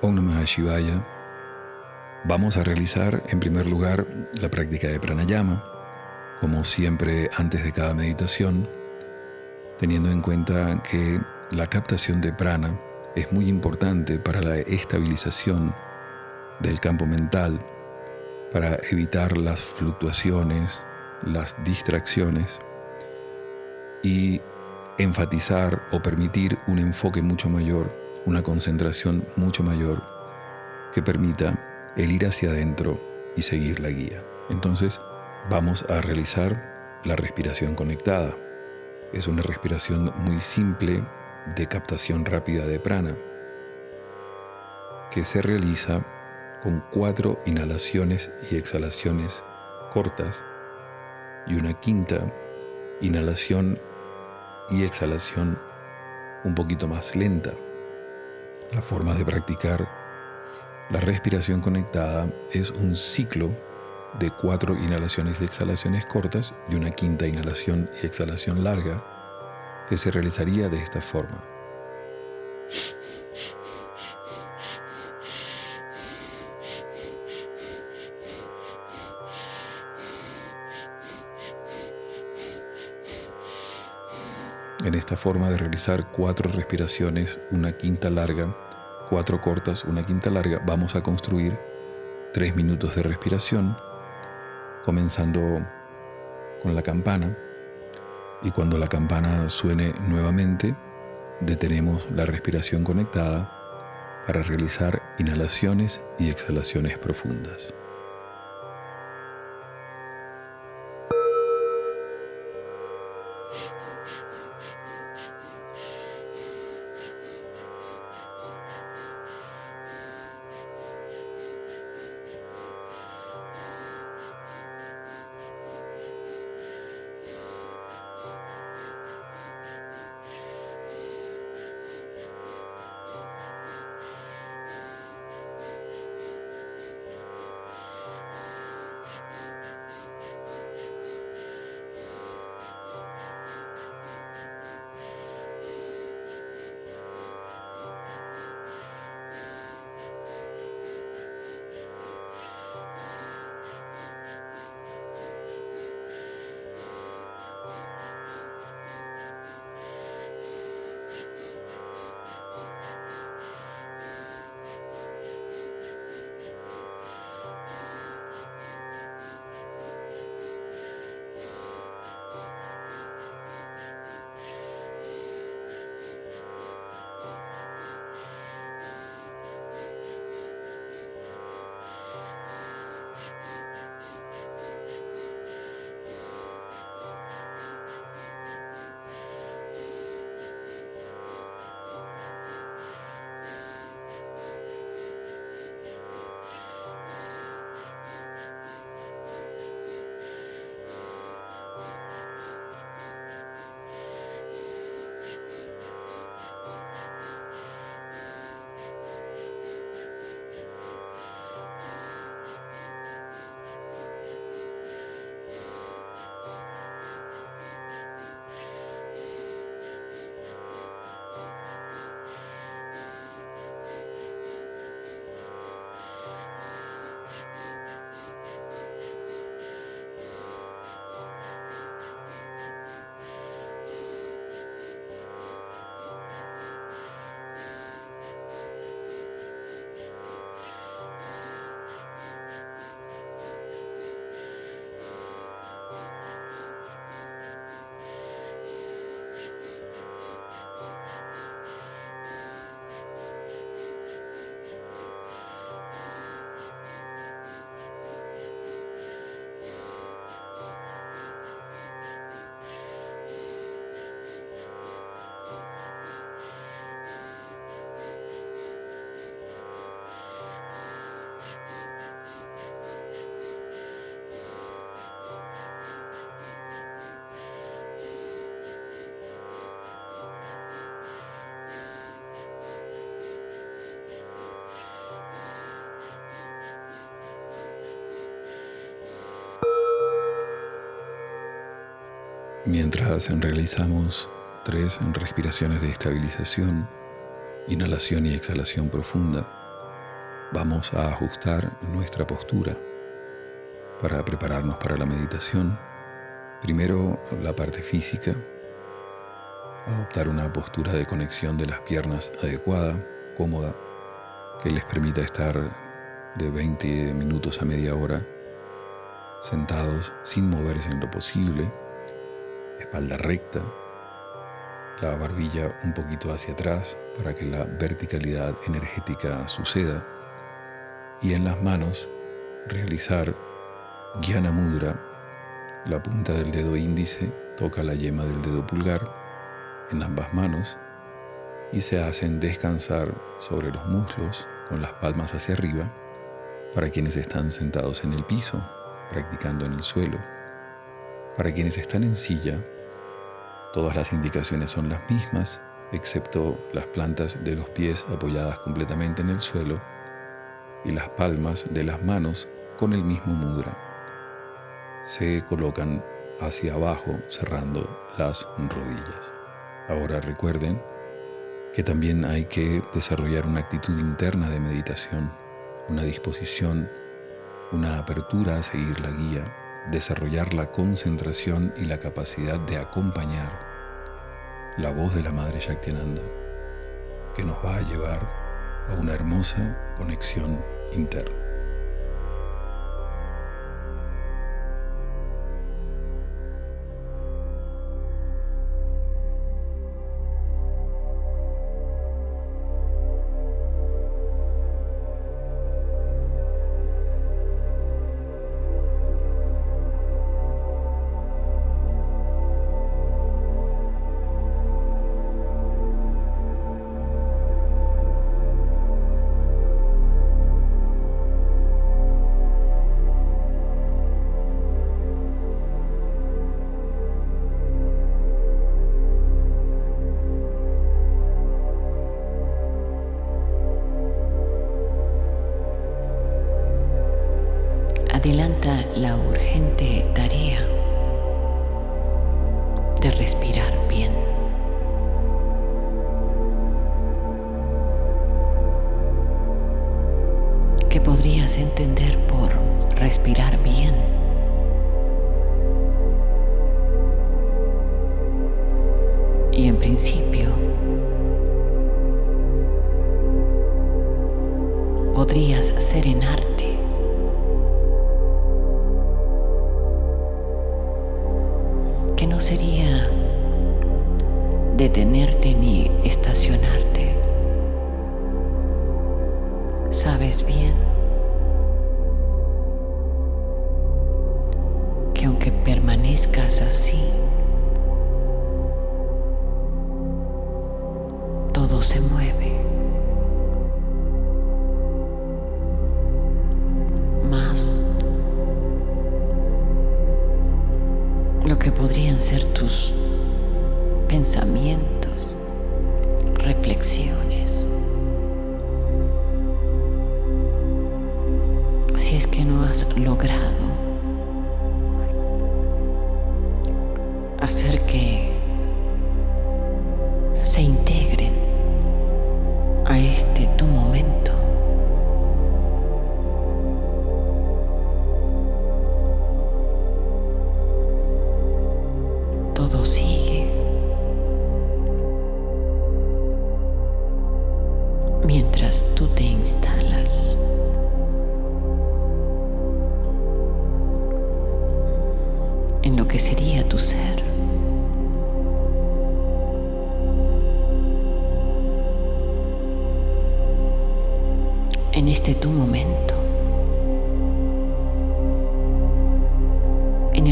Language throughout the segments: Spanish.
Om Namah. Vamos a realizar en primer lugar la práctica de pranayama, como siempre antes de cada meditación, teniendo en cuenta que la captación de prana es muy importante para la estabilización del campo mental, para evitar las fluctuaciones, las distracciones y enfatizar o permitir un enfoque mucho mayor, una concentración mucho mayor que permita el ir hacia adentro y seguir la guía. Entonces vamos a realizar la respiración conectada. Es una respiración muy simple de captación rápida de prana que se realiza con cuatro inhalaciones y exhalaciones cortas y una quinta inhalación y exhalación un poquito más lenta. La forma de practicar la respiración conectada es un ciclo de cuatro inhalaciones y exhalaciones cortas y una quinta inhalación y exhalación larga que se realizaría de esta forma. En esta forma de realizar cuatro respiraciones, una quinta larga, cuatro cortas, una quinta larga, vamos a construir tres minutos de respiración, comenzando con la campana. Y cuando la campana suene nuevamente, detenemos la respiración conectada para realizar inhalaciones y exhalaciones profundas. Mientras realizamos tres respiraciones de estabilización, inhalación y exhalación profunda, vamos a ajustar nuestra postura para prepararnos para la meditación. Primero la parte física, adoptar una postura de conexión de las piernas adecuada, cómoda, que les permita estar de 20 minutos a media hora sentados sin moverse en lo posible, espalda recta, la barbilla un poquito hacia atrás para que la verticalidad energética suceda y en las manos realizar Jnana Mudra. La punta del dedo índice toca la yema del dedo pulgar en ambas manos y se hacen descansar sobre los muslos con las palmas hacia arriba para quienes están sentados en el piso, practicando en el suelo. Para quienes están en silla, todas las indicaciones son las mismas, excepto las plantas de los pies apoyadas completamente en el suelo y las palmas de las manos con el mismo mudra. Se colocan hacia abajo cerrando las rodillas. Ahora recuerden que también hay que desarrollar una actitud interna de meditación, una disposición, una apertura a seguir la guía, desarrollar la concentración y la capacidad de acompañar la voz de la Madre Shaktiananda, que nos va a llevar a una hermosa conexión interna. ¿Qué podrías entender por respirar bien? Y en principio, podrías serenarte pensamientos, reflexiones. Si es que no has logrado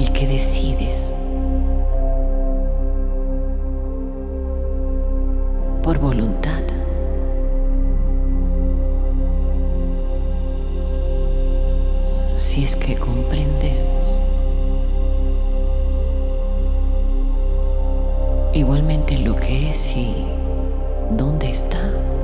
el que decides por voluntad. Si es que comprendes igualmente lo que es y dónde está.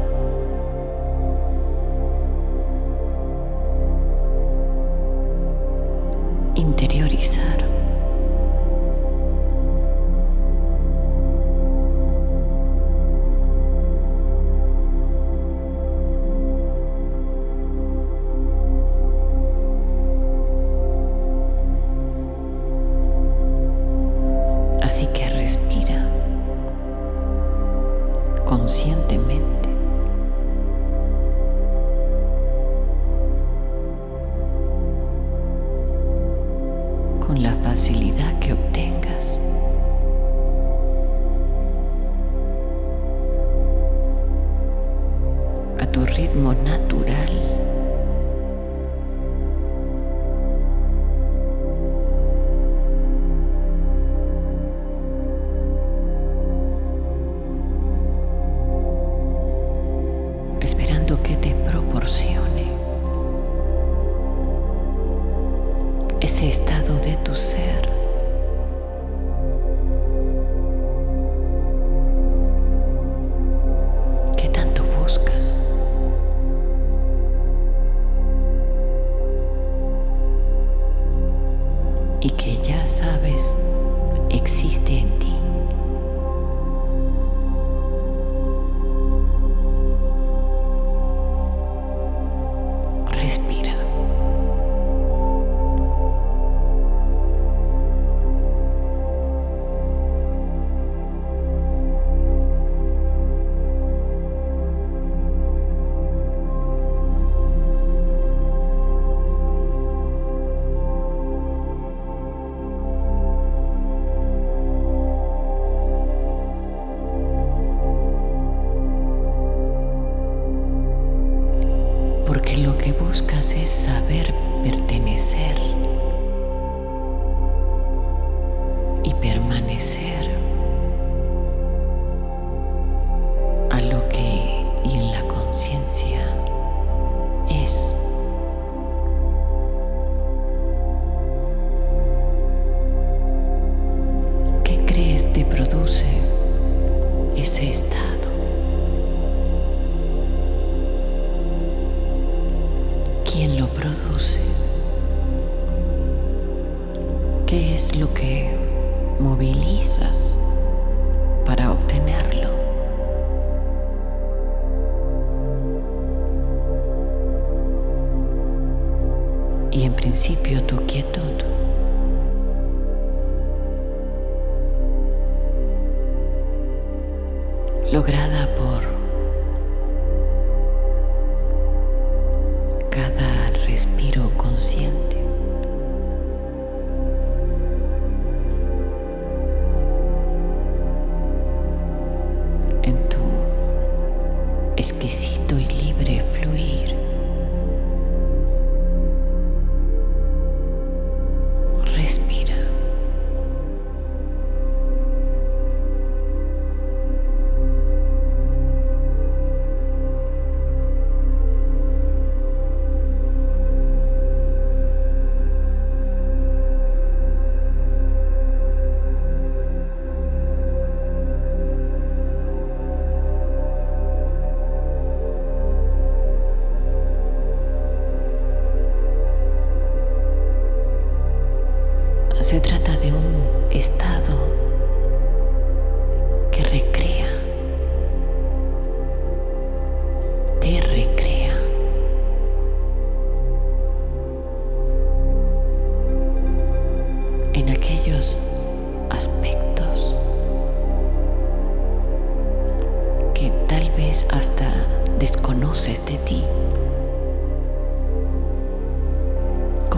con la facilidad que obtengas. Please.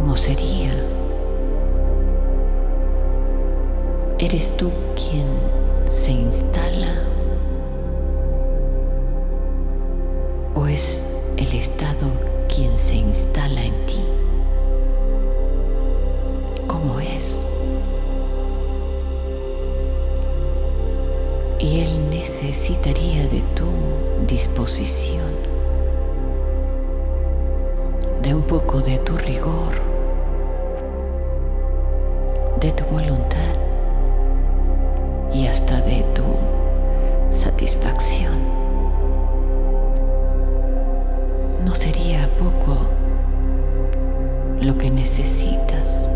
¿Cómo sería? ¿Eres tú quien se instala? ¿O es el estado quien se instala en ti? ¿Cómo es? Y él necesitaría de tu disposición, de un poco de tu rigor, de tu voluntad y hasta de tu satisfacción. No sería poco lo que necesitas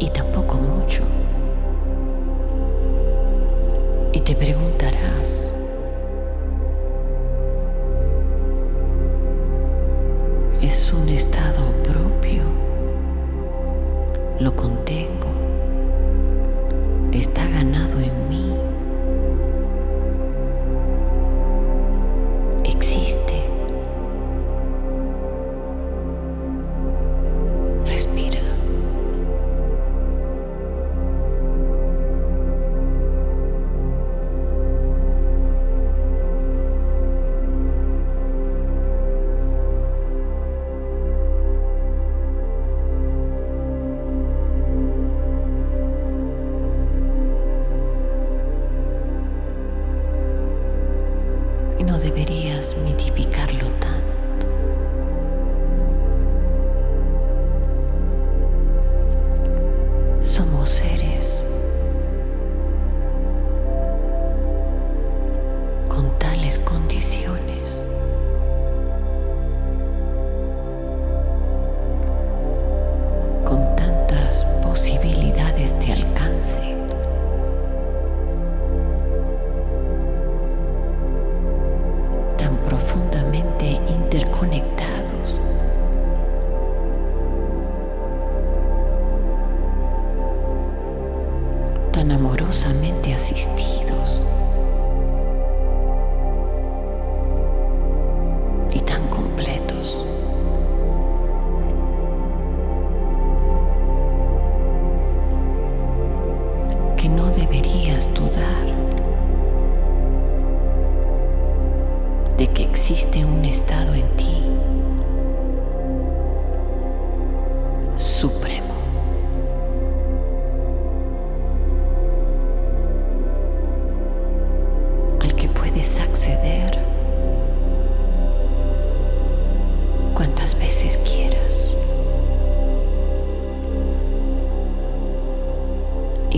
y tampoco mucho. Y te preguntarás, ¿es un estado? ¿Lo contengo?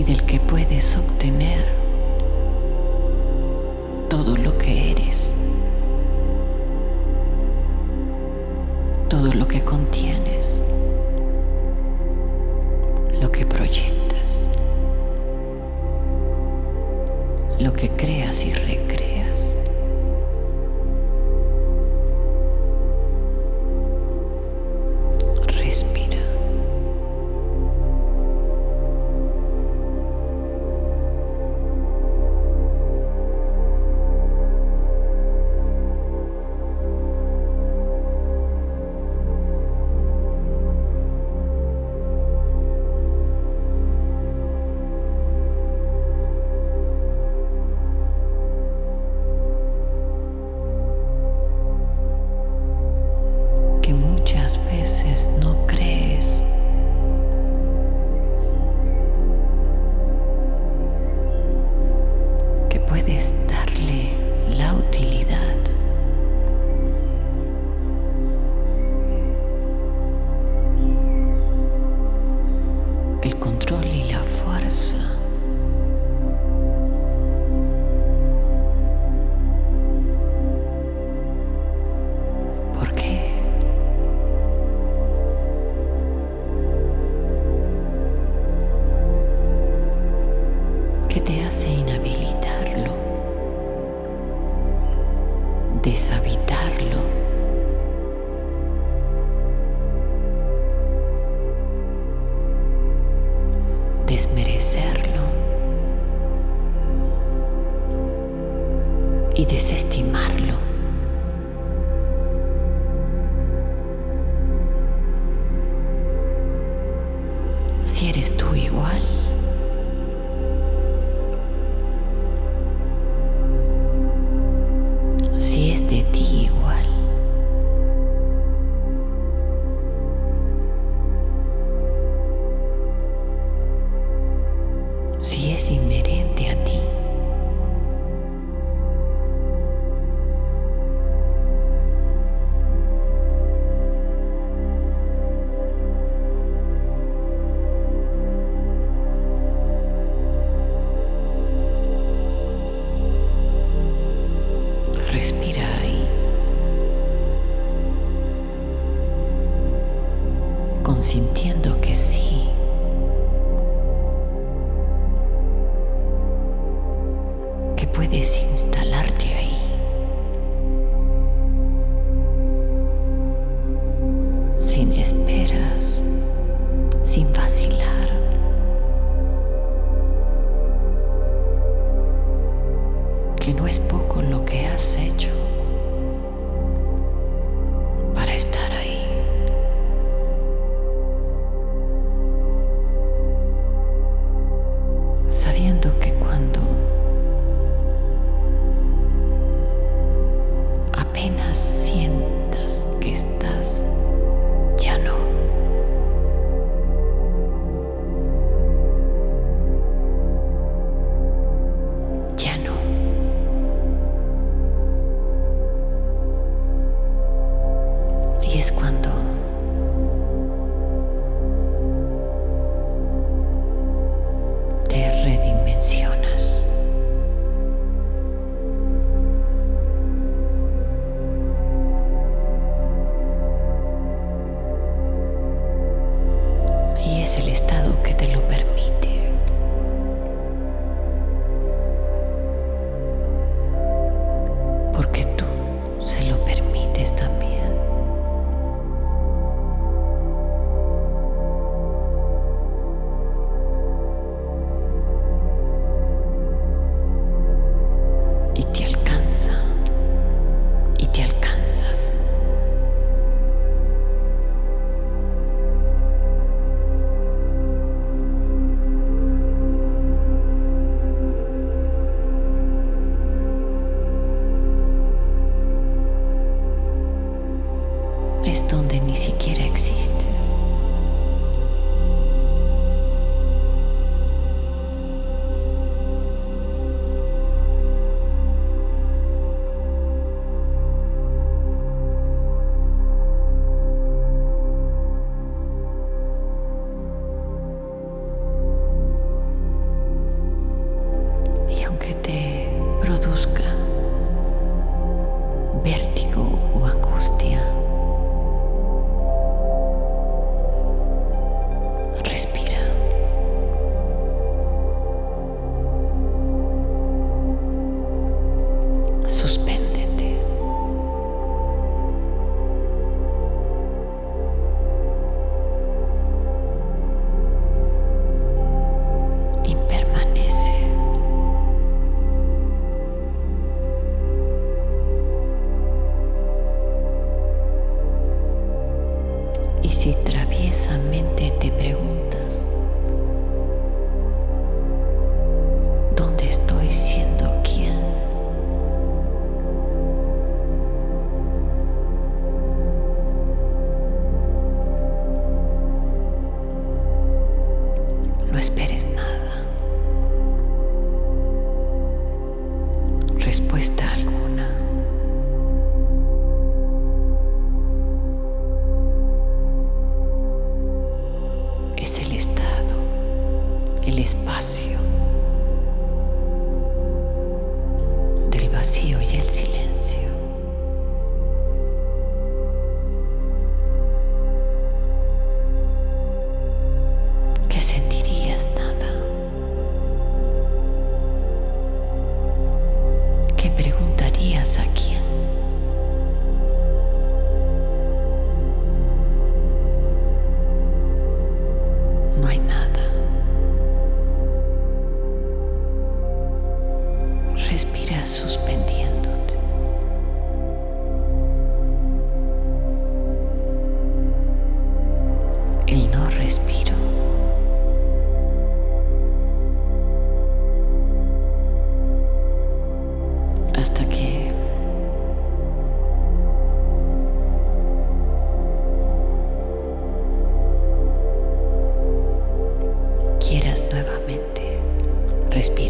del que puedes obtener. puedes habitarlo. Desmerecerlo. Y desestimarlo.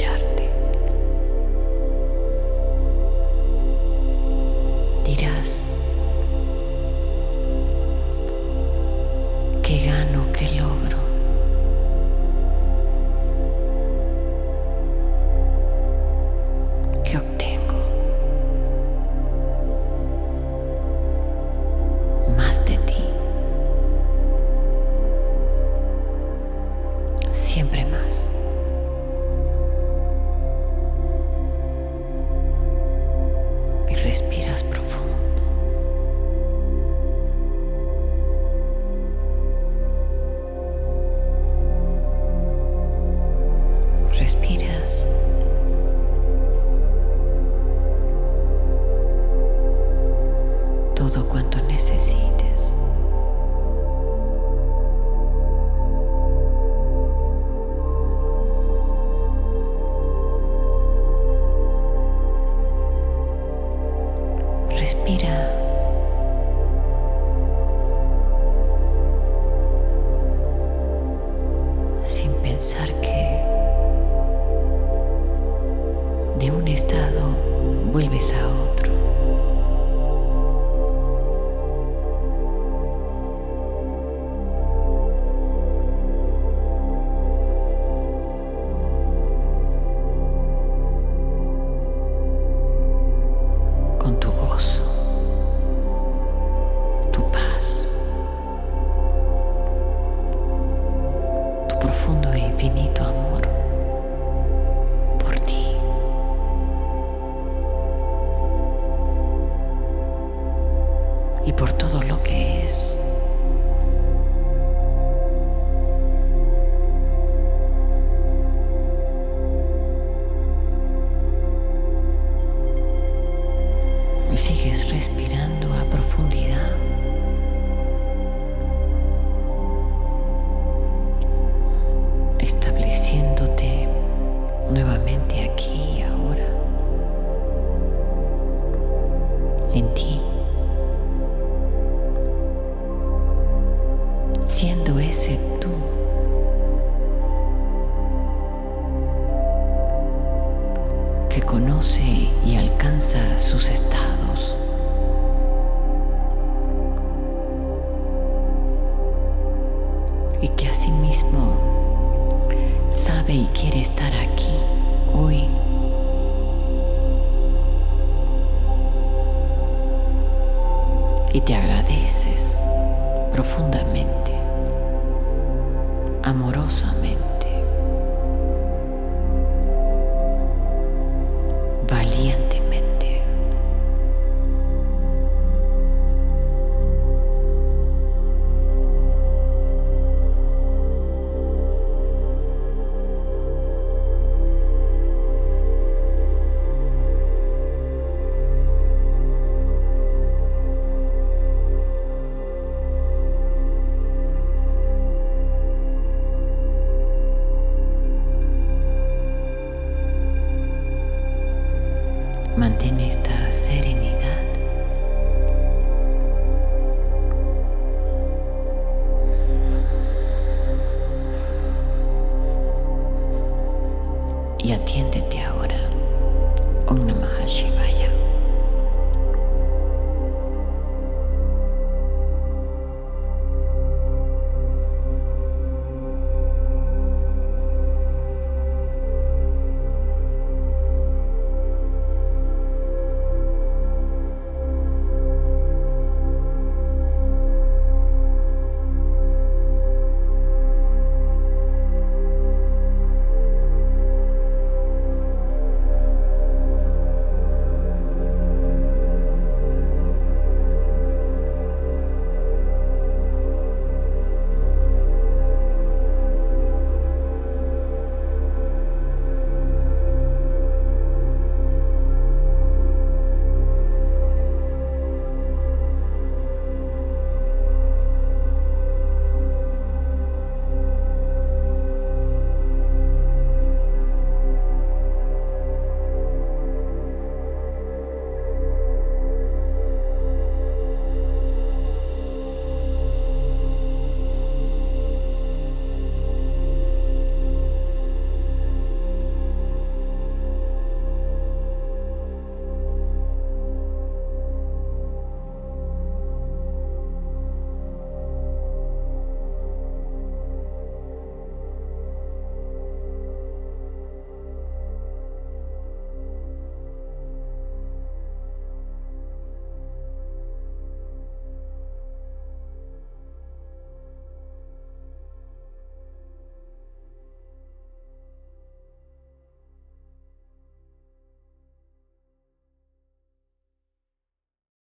A y por todo lo que es. y te agradeces profundamente, amorosamente. y atiéndete ahora. Om Namah Shivaya.